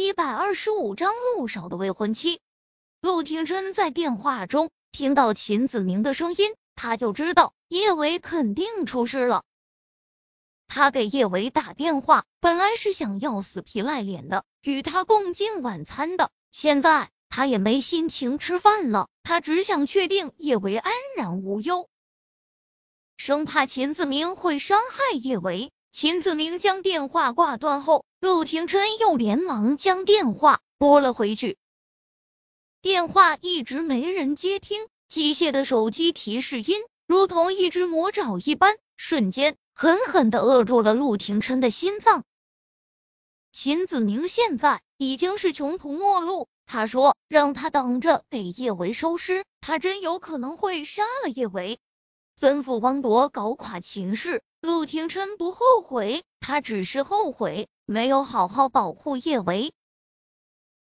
一百二十五章陆少的未婚妻。陆廷琛在电话中听到秦子明的声音，他就知道叶维肯定出事了。他给叶维打电话，本来是想要死皮赖脸的与他共进晚餐的，现在他也没心情吃饭了，他只想确定叶维安然无忧，生怕秦子明会伤害叶维。秦子明将电话挂断后，陆廷琛又连忙将电话拨了回去。电话一直没人接听，机械的手机提示音如同一只魔爪一般，瞬间狠狠的扼住了陆廷琛的心脏。秦子明现在已经是穷途末路，他说让他等着给叶维收尸，他真有可能会杀了叶维。吩咐汪铎搞垮秦氏，陆廷琛不后悔，他只是后悔没有好好保护叶维。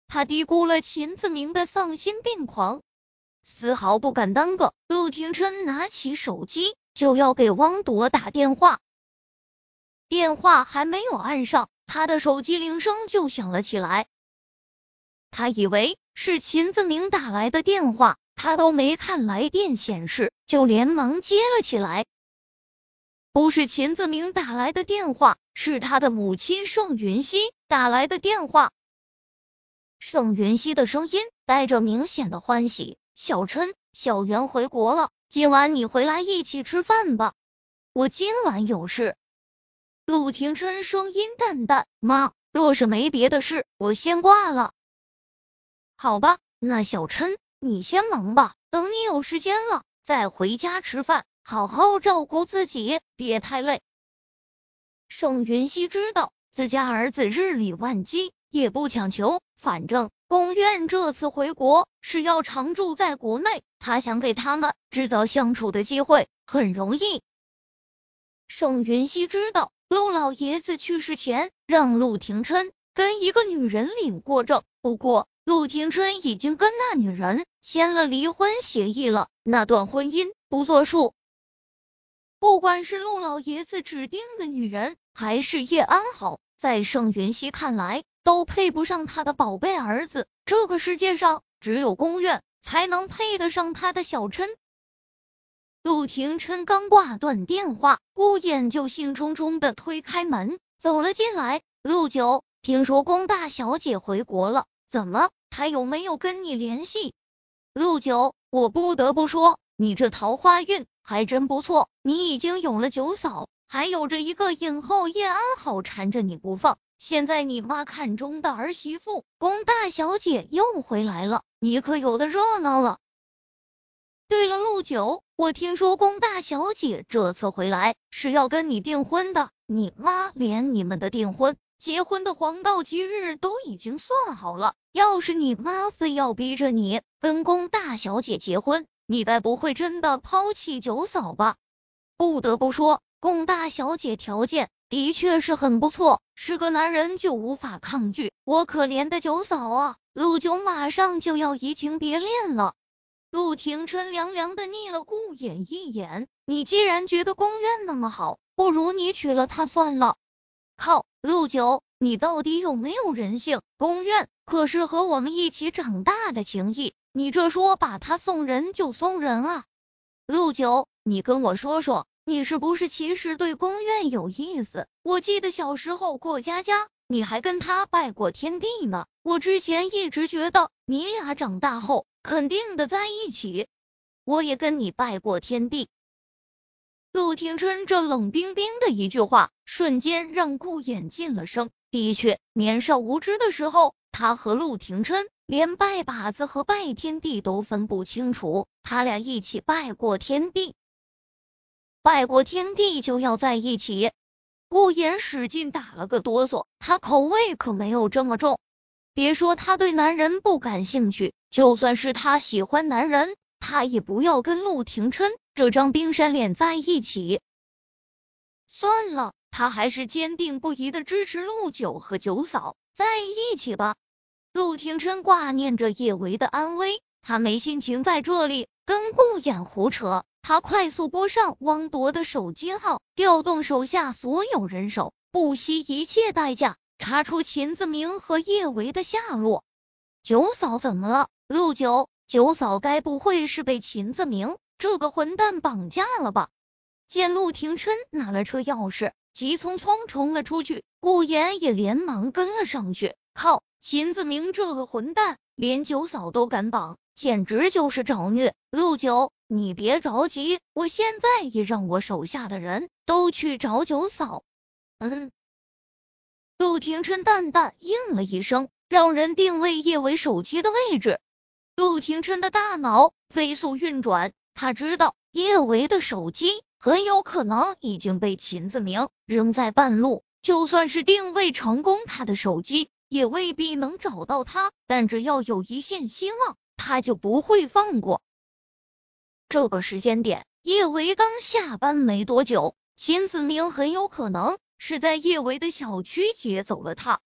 他低估了秦子明的丧心病狂，丝毫不敢耽搁。陆廷琛拿起手机就要给汪铎打电话，电话还没有按上，他的手机铃声就响了起来。他以为是秦子明打来的电话。他都没看来电显示，就连忙接了起来。不是秦子明打来的电话，是他的母亲盛云熙打来的电话。盛云熙的声音带着明显的欢喜：“小琛，小袁回国了，今晚你回来一起吃饭吧。我今晚有事。”陆廷琛声音淡淡：“妈，若是没别的事，我先挂了。”好吧，那小琛。你先忙吧，等你有时间了再回家吃饭，好好照顾自己，别太累。盛云熙知道自家儿子日理万机，也不强求，反正宫苑这次回国是要常住在国内，他想给他们制造相处的机会，很容易。盛云熙知道陆老爷子去世前让陆廷琛跟一个女人领过证，不过。陆廷琛已经跟那女人签了离婚协议了，那段婚姻不作数。不管是陆老爷子指定的女人，还是叶安好，在盛云熙看来，都配不上他的宝贝儿子。这个世界上只有宫苑才能配得上他的小琛。陆廷琛刚挂断电话，顾衍就兴冲冲的推开门走了进来。陆九，听说宫大小姐回国了，怎么？还有没有跟你联系？陆九，我不得不说，你这桃花运还真不错。你已经有了九嫂，还有着一个影后叶安好缠着你不放。现在你妈看中的儿媳妇宫大小姐又回来了，你可有的热闹了。对了，陆九，我听说宫大小姐这次回来是要跟你订婚的，你妈连你们的订婚。结婚的黄道吉日都已经算好了，要是你妈非要逼着你跟宫大小姐结婚，你该不会真的抛弃九嫂吧？不得不说，宫大小姐条件的确是很不错，是个男人就无法抗拒。我可怜的九嫂啊，陆九马上就要移情别恋了。陆廷琛凉凉的睨了顾衍一眼，你既然觉得宫苑那么好，不如你娶了她算了。靠！陆九，你到底有没有人性？宫苑可是和我们一起长大的情谊，你这说把他送人就送人啊？陆九，你跟我说说，你是不是其实对宫苑有意思？我记得小时候过家家，你还跟他拜过天地呢。我之前一直觉得你俩长大后肯定的在一起，我也跟你拜过天地。陆廷琛这冷冰冰的一句话，瞬间让顾衍噤了声。的确，年少无知的时候，他和陆廷琛连拜把子和拜天地都分不清楚。他俩一起拜过天地，拜过天地就要在一起。顾衍使劲打了个哆嗦，他口味可没有这么重。别说他对男人不感兴趣，就算是他喜欢男人。他也不要跟陆廷琛这张冰山脸在一起。算了，他还是坚定不移的支持陆九和九嫂在一起吧。陆廷琛挂念着叶维的安危，他没心情在这里跟顾衍胡扯。他快速拨上汪铎的手机号，调动手下所有人手，不惜一切代价查出秦子明和叶维的下落。九嫂怎么了？陆九，九嫂该不会是被秦子明这个混蛋绑架了吧？见陆廷琛拿了车钥匙，急匆匆冲了出去，顾言也连忙跟了上去。靠，秦子明这个混蛋，连九嫂都敢绑，简直就是找虐！陆九，你别着急，我现在也让我手下的人都去找九嫂。嗯，陆廷琛淡淡应了一声，让人定位叶伟手机的位置。陆廷琛的大脑飞速运转，他知道叶维的手机。很有可能已经被秦子明扔在半路，就算是定位成功，他的手机也未必能找到他。但只要有一线希望，他就不会放过。这个时间点，叶维刚下班没多久，秦子明很有可能是在叶维的小区接走了他。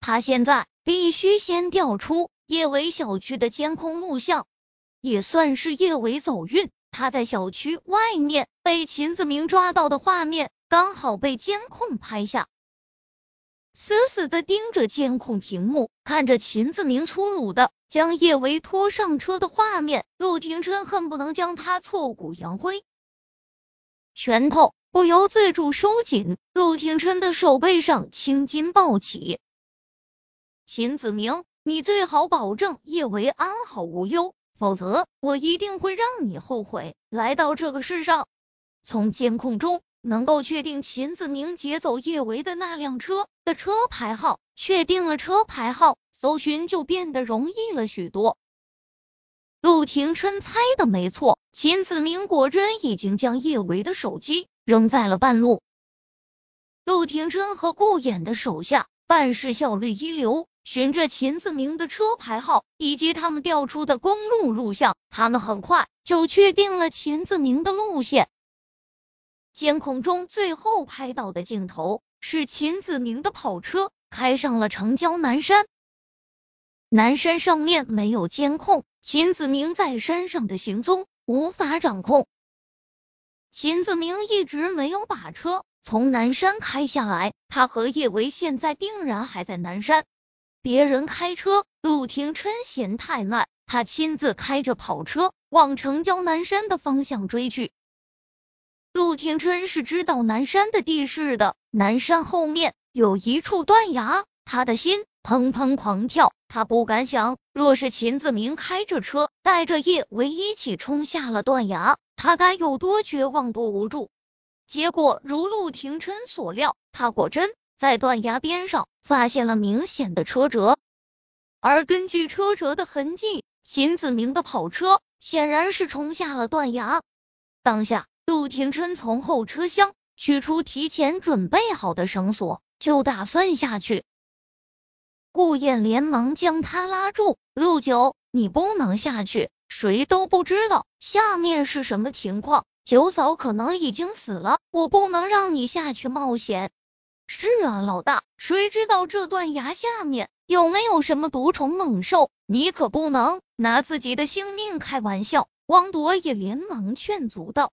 他现在必须先调出叶伟小区的监控录像，也算是叶伟走运。他在小区外面被秦子明抓到的画面，刚好被监控拍下。死死的盯着监控屏幕，看着秦子明粗鲁的将叶维拖上车的画面，陆廷琛恨不能将他挫骨扬灰。拳头不由自主收紧，陆廷琛的手背上青筋暴起。秦子明，你最好保证叶维安好无忧。否则，我一定会让你后悔来到这个世上。从监控中能够确定秦子明劫走叶维的那辆车的车牌号，确定了车牌号，搜寻就变得容易了许多。陆廷琛猜的没错，秦子明果真已经将叶维的手机扔在了半路。陆廷琛和顾衍的手下办事效率一流。循着秦子明的车牌号以及他们调出的公路录像，他们很快就确定了秦子明的路线。监控中最后拍到的镜头是秦子明的跑车开上了城郊南山。南山上面没有监控，秦子明在山上的行踪无法掌控。秦子明一直没有把车从南山开下来，他和叶维现在定然还在南山。别人开车，陆廷琛嫌太慢，他亲自开着跑车往城郊南山的方向追去。陆廷琛是知道南山的地势的，南山后面有一处断崖，他的心砰砰狂跳。他不敢想，若是秦子明开着车带着叶维一起冲下了断崖，他该有多绝望多无助。结果如陆廷琛所料，他果真。在断崖边上发现了明显的车辙，而根据车辙的痕迹，秦子明的跑车显然是冲下了断崖。当下，陆廷琛从后车厢取出提前准备好的绳索，就打算下去。顾燕连忙将他拉住：“陆九，你不能下去，谁都不知道下面是什么情况。九嫂可能已经死了，我不能让你下去冒险。”是啊，老大，谁知道这断崖下面有没有什么毒虫猛兽？你可不能拿自己的性命开玩笑。汪铎也连忙劝阻道。